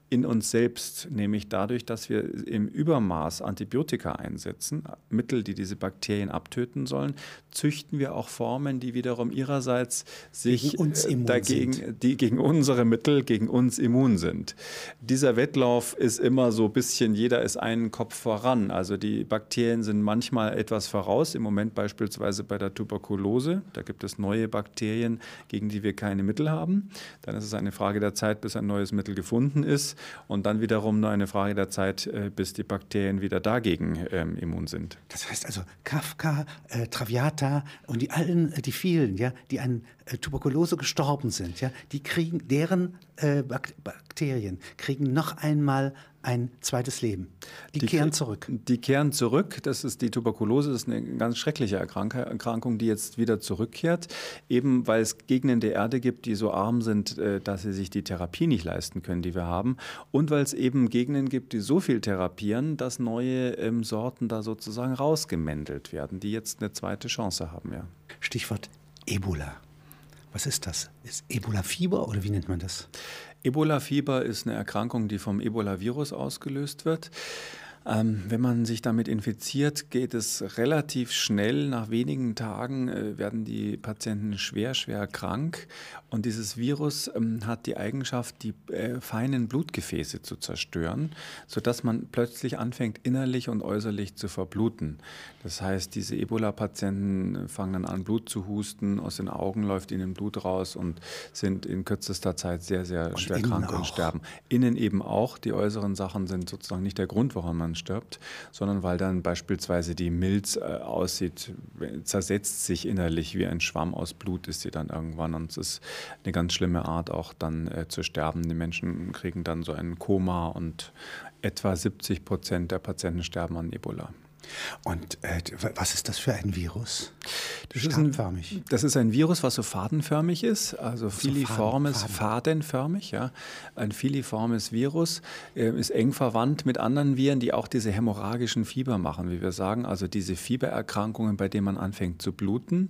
in uns selbst, nämlich dadurch, dass wir im Übermaß Antibiotika einsetzen, Mittel, die diese Bakterien abtöten sollen, züchten wir auch Formen, die wiederum ihrerseits sich gegen äh, dagegen, sind. die gegen unsere Mittel, gegen uns immun sind. Dieser Wettlauf ist immer so ein bisschen, jeder ist einen Kopf voran. Also die Bakterien sind manchmal etwas voraus, im Moment beispielsweise bei der Tuberkulose. Da gibt es neue Bakterien, gegen die wir keine Mittel haben. Dann ist es eine Frage der Zeit, bis ein neues Mittel gefunden ist und dann wiederum nur eine Frage der Zeit, äh, bis die Bakterien wieder dagegen ähm, immun sind. Das heißt also Kafka, äh, Traviata und die allen, äh, die vielen, ja, die an äh, Tuberkulose gestorben sind, ja, die kriegen, deren äh, Bakterien kriegen noch einmal ein zweites Leben. Die, die, kehren zurück. Die kehren zurück. Das ist die Tuberkulose, das ist eine ganz schreckliche Erkrankung, die jetzt wieder zurückkehrt, eben weil es Gegenden der Erde gibt, die so arm sind, äh, dass sie sich die Therapie nicht leisten können, die wir haben, und weil es eben Gegenden gibt, die so viel therapieren, dass neue ähm, Sorten da sozusagen rausgemändelt werden, die jetzt eine zweite Chance haben. Ja. Stichwort Ebola. Was ist das? Ist Ebola-Fieber oder wie nennt man das? Ebola-Fieber ist eine Erkrankung, die vom Ebola-Virus ausgelöst wird. Ähm, wenn man sich damit infiziert, geht es relativ schnell. Nach wenigen Tagen äh, werden die Patienten schwer, schwer krank. Und dieses Virus ähm, hat die Eigenschaft, die äh, feinen Blutgefäße zu zerstören, sodass man plötzlich anfängt, innerlich und äußerlich zu verbluten. Das heißt, diese Ebola-Patienten fangen dann an, Blut zu husten, aus den Augen läuft ihnen Blut raus und sind in kürzester Zeit sehr, sehr und schwer krank auch. und sterben. Innen eben auch. Die äußeren Sachen sind sozusagen nicht der Grund, warum man stirbt, sondern weil dann beispielsweise die Milz äh, aussieht, zersetzt sich innerlich wie ein Schwamm aus Blut, ist sie dann irgendwann. Und es ist eine ganz schlimme Art, auch dann äh, zu sterben. Die Menschen kriegen dann so ein Koma und etwa 70 Prozent der Patienten sterben an Ebola. Und äh, was ist das für ein Virus? Das ist ein, das ist ein Virus, was so fadenförmig ist, also filiformes, so faden, fadenförmig, ja. Ein filiformes Virus äh, ist eng verwandt mit anderen Viren, die auch diese hämorrhagischen Fieber machen, wie wir sagen, also diese Fiebererkrankungen, bei denen man anfängt zu bluten.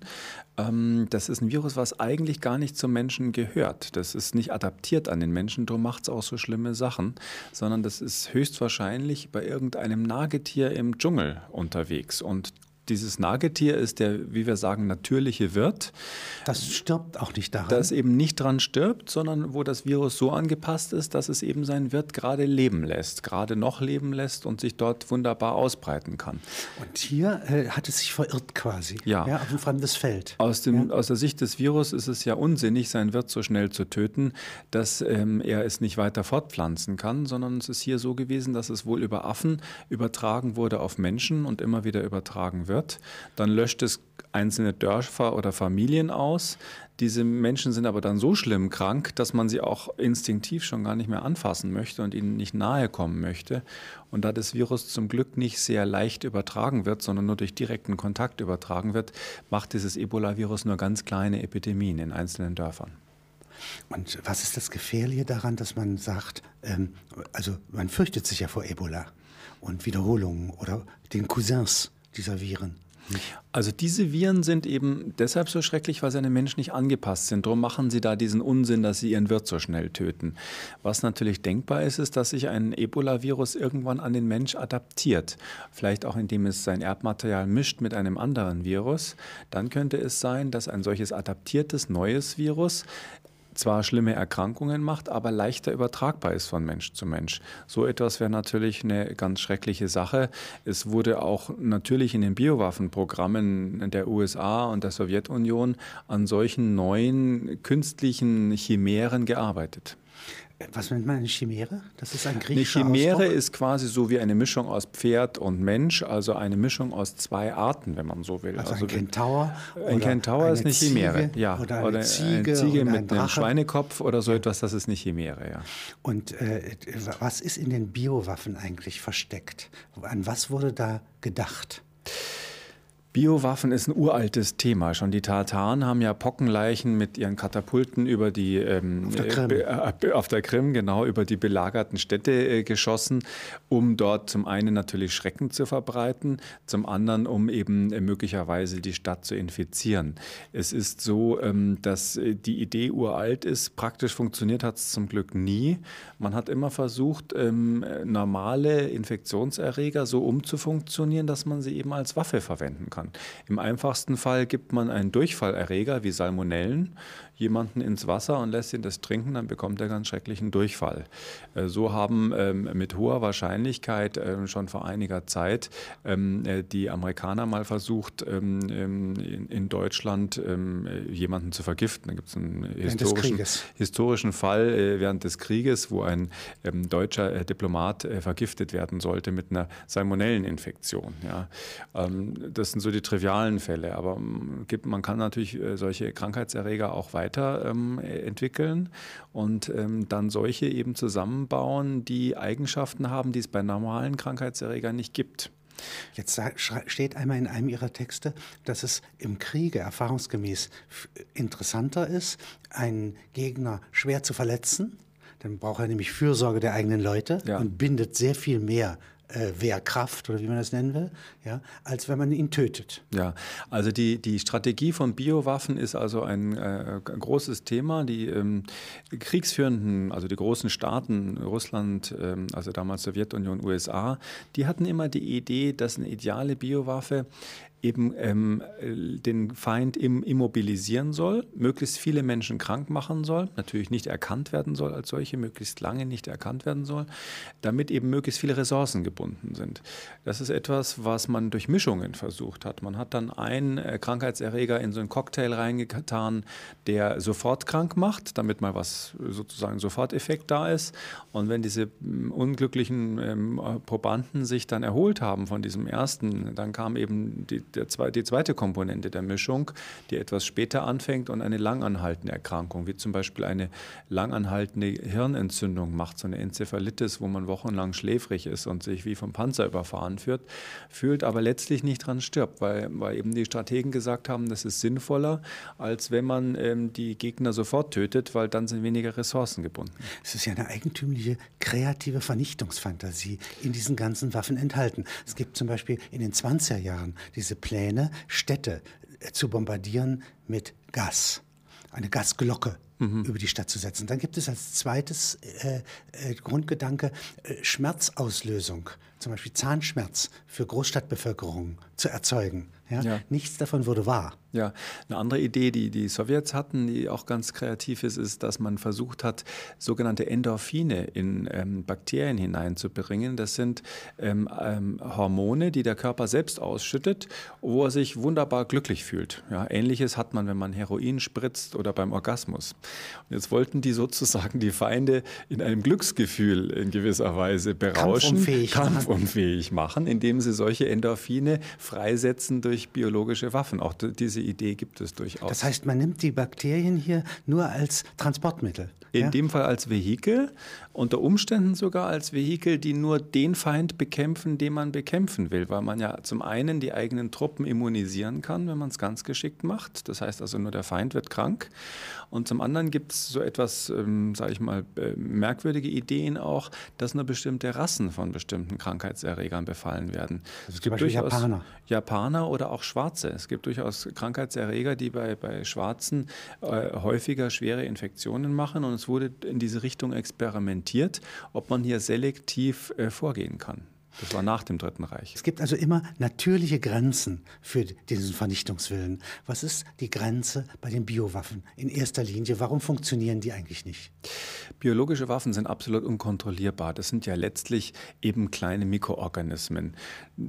Ähm, das ist ein Virus, was eigentlich gar nicht zum Menschen gehört. Das ist nicht adaptiert an den Menschen, darum macht es auch so schlimme Sachen, sondern das ist höchstwahrscheinlich bei irgendeinem Nagetier im Dschungel unterwegs. Und dieses Nagetier ist der, wie wir sagen, natürliche Wirt. Das stirbt auch nicht daran. Das eben nicht dran stirbt, sondern wo das Virus so angepasst ist, dass es eben seinen Wirt gerade leben lässt, gerade noch leben lässt und sich dort wunderbar ausbreiten kann. Und hier äh, hat es sich verirrt quasi. Ja. ja auf ein fremdes Feld. Aus, dem, ja. aus der Sicht des Virus ist es ja unsinnig, seinen Wirt so schnell zu töten, dass ähm, er es nicht weiter fortpflanzen kann, sondern es ist hier so gewesen, dass es wohl über Affen übertragen wurde auf Menschen und immer wieder übertragen wird wird. Dann löscht es einzelne Dörfer oder Familien aus. Diese Menschen sind aber dann so schlimm krank, dass man sie auch instinktiv schon gar nicht mehr anfassen möchte und ihnen nicht nahe kommen möchte. Und da das Virus zum Glück nicht sehr leicht übertragen wird, sondern nur durch direkten Kontakt übertragen wird, macht dieses Ebola-Virus nur ganz kleine Epidemien in einzelnen Dörfern. Und was ist das Gefährliche daran, dass man sagt, ähm, also man fürchtet sich ja vor Ebola und Wiederholungen oder den Cousins dieser Viren. Also diese Viren sind eben deshalb so schrecklich, weil sie an den Menschen nicht angepasst sind. Darum machen sie da diesen Unsinn, dass sie ihren Wirt so schnell töten. Was natürlich denkbar ist, ist, dass sich ein Ebola-Virus irgendwann an den Mensch adaptiert. Vielleicht auch indem es sein Erbmaterial mischt mit einem anderen Virus. Dann könnte es sein, dass ein solches adaptiertes neues Virus zwar schlimme Erkrankungen macht, aber leichter übertragbar ist von Mensch zu Mensch. So etwas wäre natürlich eine ganz schreckliche Sache. Es wurde auch natürlich in den Biowaffenprogrammen der USA und der Sowjetunion an solchen neuen künstlichen Chimären gearbeitet. Was nennt man eine Chimäre? Das ist ein griechischer Eine Chimäre Ausdruck? ist quasi so wie eine Mischung aus Pferd und Mensch, also eine Mischung aus zwei Arten, wenn man so will. Also, also ein Kentaur? Ein Kentaur ist eine Chimäre, Ziege, ja. Oder eine, oder Ziege, eine Ziege mit ein einem Schweinekopf oder so etwas, das ist eine Chimäre, ja. Und äh, was ist in den Biowaffen eigentlich versteckt? An was wurde da gedacht? Biowaffen ist ein uraltes Thema. Schon die Tataren haben ja Pockenleichen mit ihren Katapulten über die ähm, auf, der Krim. Äh, auf der Krim, genau, über die belagerten Städte äh, geschossen, um dort zum einen natürlich Schrecken zu verbreiten, zum anderen um eben äh, möglicherweise die Stadt zu infizieren. Es ist so, ähm, dass äh, die Idee uralt ist. Praktisch funktioniert hat es zum Glück nie. Man hat immer versucht, ähm, normale Infektionserreger so umzufunktionieren, dass man sie eben als Waffe verwenden kann kann. Im einfachsten Fall gibt man einen Durchfallerreger wie Salmonellen jemanden ins Wasser und lässt ihn das trinken, dann bekommt er ganz schrecklichen Durchfall. Äh, so haben ähm, mit hoher Wahrscheinlichkeit ähm, schon vor einiger Zeit ähm, äh, die Amerikaner mal versucht, in Deutschland jemanden zu vergiften. Da gibt es einen historischen, historischen Fall äh, während des Krieges, wo ein deutscher Diplomat vergiftet werden sollte mit einer Salmonelleninfektion. Das sind so die trivialen Fälle, aber man kann natürlich solche Krankheitserreger auch weiter weiterentwickeln ähm, und ähm, dann solche eben zusammenbauen, die Eigenschaften haben, die es bei normalen Krankheitserregern nicht gibt. Jetzt steht einmal in einem Ihrer Texte, dass es im Kriege erfahrungsgemäß interessanter ist, einen Gegner schwer zu verletzen. Dann braucht er nämlich Fürsorge der eigenen Leute ja. und bindet sehr viel mehr äh, Wehrkraft oder wie man das nennen will, ja, als wenn man ihn tötet. Ja, also die, die Strategie von Biowaffen ist also ein, äh, großes Thema. Die ähm, kriegsführenden, also die großen Staaten, Russland, ähm, also damals Sowjetunion, USA, die hatten immer die Idee, dass eine ideale Biowaffe eben ähm, den Feind im, immobilisieren soll, möglichst viele Menschen krank machen soll, natürlich nicht erkannt werden soll als solche, möglichst lange nicht erkannt werden soll, damit eben möglichst viele Ressourcen gebunden sind. Das ist etwas, was man durch Mischungen versucht hat. Man hat dann einen äh, Krankheitserreger in so einen Cocktail reingetan, der sofort krank macht, damit mal was sozusagen Soforteffekt da ist. Und wenn diese mm, unglücklichen ähm, Probanden sich dann erholt haben von diesem ersten, dann kam eben die der, die zweite Komponente der Mischung, die etwas später anfängt und eine langanhaltende Erkrankung, wie zum Beispiel eine langanhaltende Hirnentzündung macht, so eine Enzephalitis, wo man wochenlang schläfrig ist und sich wie vom Panzer überfahren führt, fühlt, aber letztlich nicht dran stirbt, weil, weil eben die Strategen gesagt haben, das ist sinnvoller, als wenn man ähm, die Gegner sofort tötet, weil dann sind weniger Ressourcen gebunden. Es ist ja eine eigentümliche kreative Vernichtungsfantasie in diesen ganzen Waffen enthalten. Es gibt zum Beispiel in den 20er Jahren diese Pläne, Städte äh, zu bombardieren mit Gas, eine Gasglocke mhm. über die Stadt zu setzen. Dann gibt es als zweites äh, äh, Grundgedanke äh, Schmerzauslösung, zum Beispiel Zahnschmerz für Großstadtbevölkerung zu erzeugen. Ja? ja? Nichts davon wurde wahr. Ja, eine andere Idee, die die Sowjets hatten, die auch ganz kreativ ist, ist, dass man versucht hat, sogenannte Endorphine in ähm, Bakterien hineinzubringen. Das sind ähm, ähm, Hormone, die der Körper selbst ausschüttet, wo er sich wunderbar glücklich fühlt. Ja, Ähnliches hat man, wenn man Heroin spritzt oder beim Orgasmus. Und jetzt wollten die sozusagen die Feinde in einem Glücksgefühl in gewisser Weise berauschen, kampfunfähig, kampfunfähig machen, indem sie solche Endorphine freisetzen durch biologische Waffen. Auch diese diese Idee gibt es durchaus. Das heißt, man nimmt die Bakterien hier nur als Transportmittel. In ja? dem Fall als Vehikel, unter Umständen sogar als Vehikel, die nur den Feind bekämpfen, den man bekämpfen will, weil man ja zum einen die eigenen Truppen immunisieren kann, wenn man es ganz geschickt macht. Das heißt also nur der Feind wird krank. Und zum anderen gibt es so etwas, ähm, sage ich mal, äh, merkwürdige Ideen auch, dass nur bestimmte Rassen von bestimmten Krankheitserregern befallen werden. Also es gibt durchaus Japaner. Japaner oder auch Schwarze. Es gibt durchaus Krankheitserreger, die bei, bei Schwarzen äh, häufiger schwere Infektionen machen. Und es wurde in diese Richtung experimentiert, ob man hier selektiv äh, vorgehen kann. Das war nach dem Dritten Reich. Es gibt also immer natürliche Grenzen für diesen Vernichtungswillen. Was ist die Grenze bei den Biowaffen in erster Linie? Warum funktionieren die eigentlich nicht? Biologische Waffen sind absolut unkontrollierbar. Das sind ja letztlich eben kleine Mikroorganismen.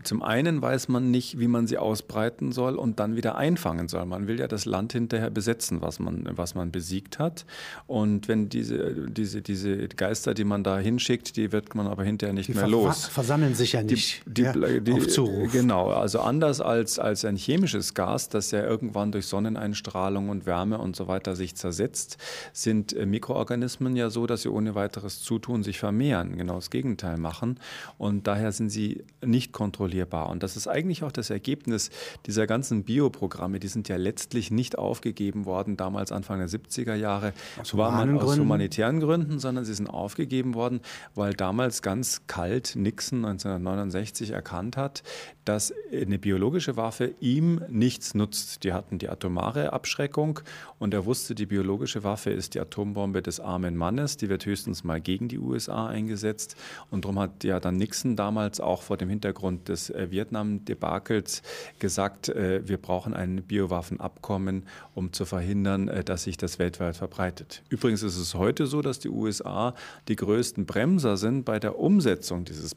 Zum einen weiß man nicht, wie man sie ausbreiten soll und dann wieder einfangen soll. Man will ja das Land hinterher besetzen, was man, was man besiegt hat. Und wenn diese, diese, diese Geister, die man da hinschickt, die wird man aber hinterher nicht die mehr los. Versammeln sich ja nicht die, die, die, auf Zuruf. Genau, also anders als, als ein chemisches Gas, das ja irgendwann durch Sonneneinstrahlung und Wärme und so weiter sich zersetzt, sind äh, Mikroorganismen ja so, dass sie ohne weiteres Zutun sich vermehren, genau das Gegenteil machen. Und daher sind sie nicht kontrollierbar. Und das ist eigentlich auch das Ergebnis dieser ganzen Bioprogramme. Die sind ja letztlich nicht aufgegeben worden, damals Anfang der 70er Jahre, aus, war man aus humanitären Gründen, sondern sie sind aufgegeben worden, weil damals ganz kalt Nixon 1969 erkannt hat, dass eine biologische Waffe ihm nichts nutzt. Die hatten die atomare Abschreckung und er wusste, die biologische Waffe ist die Atombombe des armen Mannes, die wird höchstens mal gegen die USA eingesetzt. Und darum hat ja dann Nixon damals auch vor dem Hintergrund des äh, Vietnam-Debakels gesagt, äh, wir brauchen ein Biowaffenabkommen, um zu verhindern, äh, dass sich das weltweit verbreitet. Übrigens ist es heute so, dass die USA die größten Bremser sind bei der Umsetzung dieses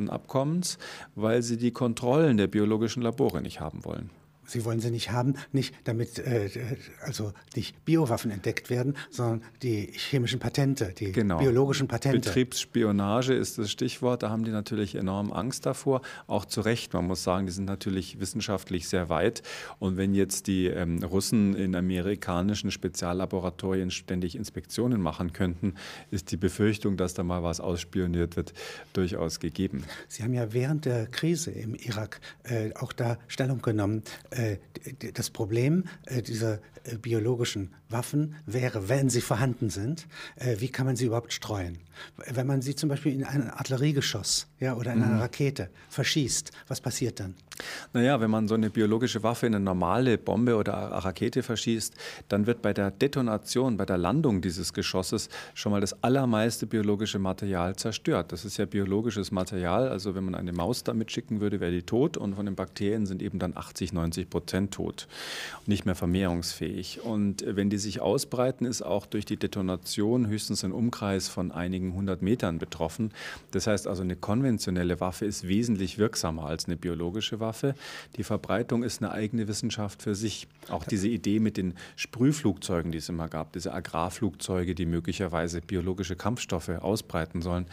Biowaffenabkommens, weil sie die Kontrollen der biologischen Labore nicht haben wollen. Sie wollen sie nicht haben, nicht damit äh, also nicht Biowaffen entdeckt werden, sondern die chemischen Patente, die genau. biologischen Patente. Betriebsspionage ist das Stichwort. Da haben die natürlich enorm Angst davor. Auch zu Recht. Man muss sagen, die sind natürlich wissenschaftlich sehr weit. Und wenn jetzt die ähm, Russen in amerikanischen Speziallaboratorien ständig Inspektionen machen könnten, ist die Befürchtung, dass da mal was ausspioniert wird, durchaus gegeben. Sie haben ja während der Krise im Irak äh, auch da Stellung genommen. Äh, Äh, das Problem äh, dieser äh, biologischen Waffen wäre, wenn sie vorhanden sind, wie kann man sie überhaupt streuen? Wenn man sie zum Beispiel in ein Artilleriegeschoss ja, oder in eine mhm. Rakete verschießt, was passiert dann? Naja, wenn man so eine biologische Waffe in eine normale Bombe oder Rakete verschießt, dann wird bei der Detonation, bei der Landung dieses Geschosses schon mal das allermeiste biologische Material zerstört. Das ist ja biologisches Material, also wenn man eine Maus damit schicken würde, wäre die tot und von den Bakterien sind eben dann 80, 90 Prozent tot und nicht mehr vermehrungsfähig. Und wenn die sich ausbreiten, ist auch durch die Detonation höchstens ein Umkreis von einigen hundert Metern betroffen. Das heißt also, eine konventionelle Waffe ist wesentlich wirksamer als eine biologische Waffe. Die Verbreitung ist eine eigene Wissenschaft für sich. Auch diese Idee mit den Sprühflugzeugen, die es immer gab, diese Agrarflugzeuge, die möglicherweise biologische Kampfstoffe ausbreiten sollen,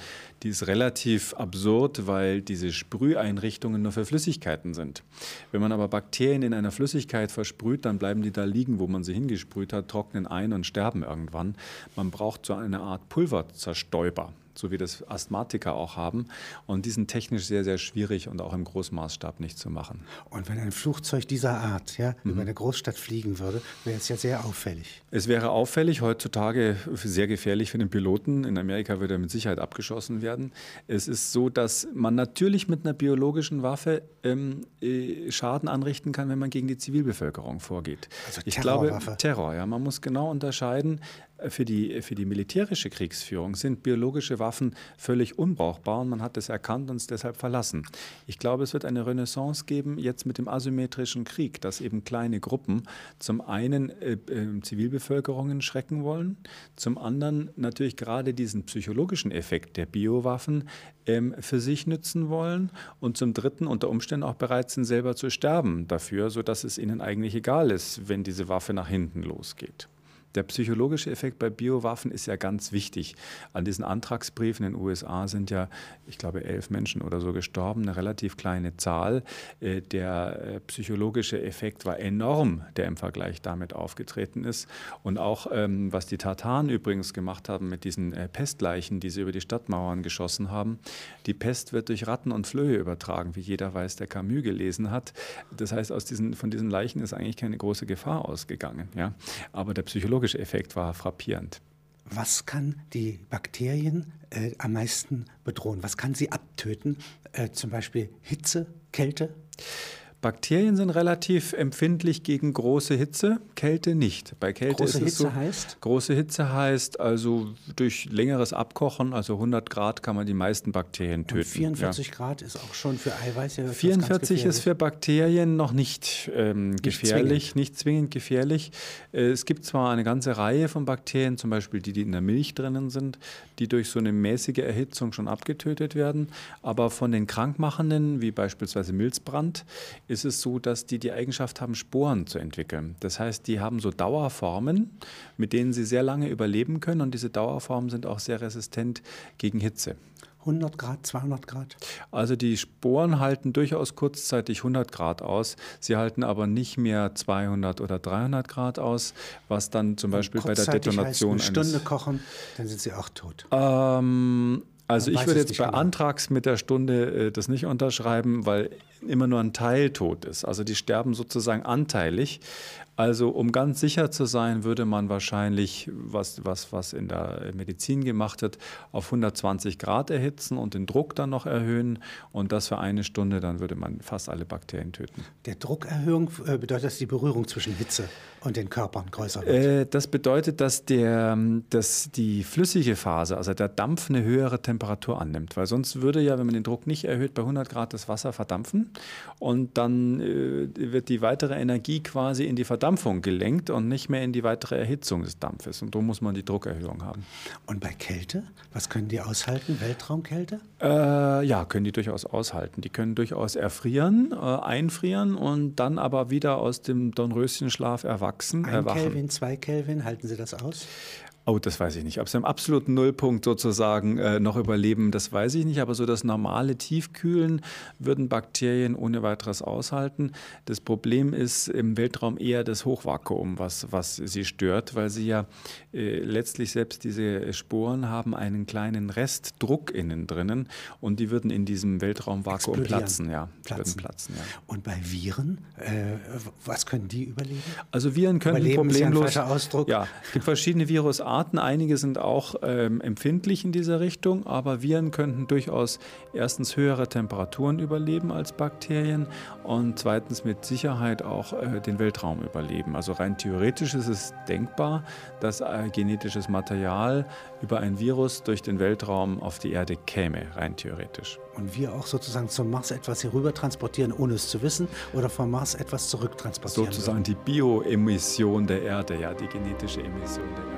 die ist relativ absurd, weil diese Sprüheinrichtungen nur für Flüssigkeiten sind. Wenn man aber Bakterien in einer Flüssigkeit versprüht, dann bleiben die da liegen, wo man sie hingesprüht hat, trocknen ein und sterben irgendwann. Man braucht so eine Art Pulverzerstäuber so wie das Asthmatiker auch haben. Und die sind technisch sehr, sehr schwierig und auch im Großmaßstab nicht zu machen. Und wenn ein Flugzeug dieser Art ja, mhm. über eine Großstadt fliegen würde, wäre es ja sehr auffällig. Es wäre auffällig, heutzutage sehr gefährlich für den Piloten. In Amerika würde er mit Sicherheit abgeschossen werden. Es ist so, dass man natürlich mit einer biologischen Waffe ähm, äh, Schaden anrichten kann, wenn man gegen die Zivilbevölkerung vorgeht. Also ich glaube, Terror, ja. Man muss genau unterscheiden, für die, für die militärische Kriegsführung sind biologische Waffen völlig unbrauchbar und man hat es erkannt und es deshalb verlassen. Ich glaube, es wird eine Renaissance geben jetzt mit dem asymmetrischen Krieg, dass eben kleine Gruppen zum einen äh, äh, Zivilbevölkerungen schrecken wollen, zum anderen natürlich gerade diesen psychologischen Effekt der Biowaffen ähm, für sich nützen wollen und zum dritten unter Umständen auch bereit sind, selber zu sterben dafür, sodass es ihnen eigentlich egal ist, wenn diese Waffe nach hinten losgeht. Der psychologische Effekt bei Biowaffen ist ja ganz wichtig. An diesen Antragsbriefen in den USA sind ja, ich glaube, elf Menschen oder so gestorben, eine relativ kleine Zahl. Äh, der äh, psychologische Effekt war enorm, der im Vergleich damit aufgetreten ist. Und auch, ähm, was die Tataren übrigens gemacht haben mit diesen äh, Pestleichen, die sie über die Stadtmauern geschossen haben. Die Pest wird durch Ratten und Flöhe übertragen, wie jeder weiß, der Camus gelesen hat. Das heißt, aus diesen, von diesen Leichen ist eigentlich keine große Gefahr ausgegangen. Ja? Aber der psychologische psychologische Effekt war frappierend. Was kann die Bakterien äh, am meisten bedrohen? Was kann sie abtöten? Äh, zum Beispiel Hitze, Kälte? Bakterien sind relativ empfindlich gegen große Hitze, Kälte nicht. Bei Kälte große ist es Hitze so, heißt? Große Hitze heißt also durch längeres Abkochen, also 100 Grad kann man die meisten Bakterien töten. Und 44 ja. Grad ist auch schon für Eiweiß ja 44 ist für Bakterien noch nicht, ähm, nicht gefährlich, zwingend. nicht zwingend gefährlich. Äh, es gibt zwar eine ganze Reihe von Bakterien, zum Beispiel die, die in der Milch drinnen sind, die durch so eine mäßige Erhitzung schon abgetötet werden, aber von den krankmachenden, wie beispielsweise Milzbrand, ist es so, dass die die Eigenschaft haben, Sporen zu entwickeln. Das heißt, die haben so Dauerformen, mit denen sie sehr lange überleben können und diese Dauerformen sind auch sehr resistent gegen Hitze. 100 Grad, 200 Grad? Also die Sporen halten durchaus kurzzeitig 100 Grad aus. Sie halten aber nicht mehr 200 oder 300 Grad aus, was dann zum Beispiel bei der Detonation heißt eine Stunde kochen, dann sind sie auch tot. Ähm, also ich würde jetzt bei genau. Antrags mit der Stunde äh, das nicht unterschreiben, weil immer nur ein Teil tot ist. Also die sterben sozusagen anteilig. Also um ganz sicher zu sein, würde man wahrscheinlich, was, was, was in der Medizin gemacht wird, auf 120 Grad erhitzen und den Druck dann noch erhöhen und das für eine Stunde, dann würde man fast alle Bakterien töten. Der Druckerhöhung äh, bedeutet, dass die Berührung zwischen Hitze und den Körpern größer wird? Äh, das bedeutet, dass, der, dass die flüssige Phase, also der Dampf, eine höhere Temperatur annimmt, weil sonst würde ja, wenn man den Druck nicht erhöht, bei 100 Grad das Wasser verdampfen und dann äh, wird die weitere Energie quasi in die Verdampfung gelenkt und nicht mehr in die weitere Erhitzung des Dampfes. Und da muss man die Druckerhöhung haben. Und bei Kälte? Was können die aushalten? Weltraumkälte? Äh, ja, können die durchaus aushalten. Die können durchaus erfrieren, äh, einfrieren und dann aber wieder aus dem Dornröschenschlaf erwachsen. Ein erwachen. Kelvin, zwei Kelvin, halten sie das aus? Oh, das weiß ich nicht. Ob sie am absoluten Nullpunkt sozusagen äh, noch überleben, das weiß ich nicht. Aber so das normale Tiefkühlen würden Bakterien ohne weiteres aushalten. Das Problem ist im Weltraum eher das Hochvakuum, was, was sie stört, weil sie ja äh, letztlich selbst diese Sporen haben einen kleinen Restdruck innen drinnen und die würden in diesem Weltraumvakuum platzen. Ja, platzen. platzen ja. Und bei Viren, äh, was können die überleben? Also Viren können Überleben problemlos. Ist ja, ein Ausdruck. ja, es gibt verschiedene Virusarten. Einige sind auch ähm, empfindlich in dieser Richtung, aber Viren könnten durchaus erstens höhere Temperaturen überleben als Bakterien und zweitens mit Sicherheit auch äh, den Weltraum überleben. Also rein theoretisch ist es denkbar, dass äh, genetisches Material über ein Virus durch den Weltraum auf die Erde käme, rein theoretisch. Und wir auch sozusagen zum Mars etwas herüber transportieren, ohne es zu wissen, oder vom Mars etwas zurücktransportieren. Sozusagen würden. die Bioemission der Erde, ja, die genetische Emission der Erde.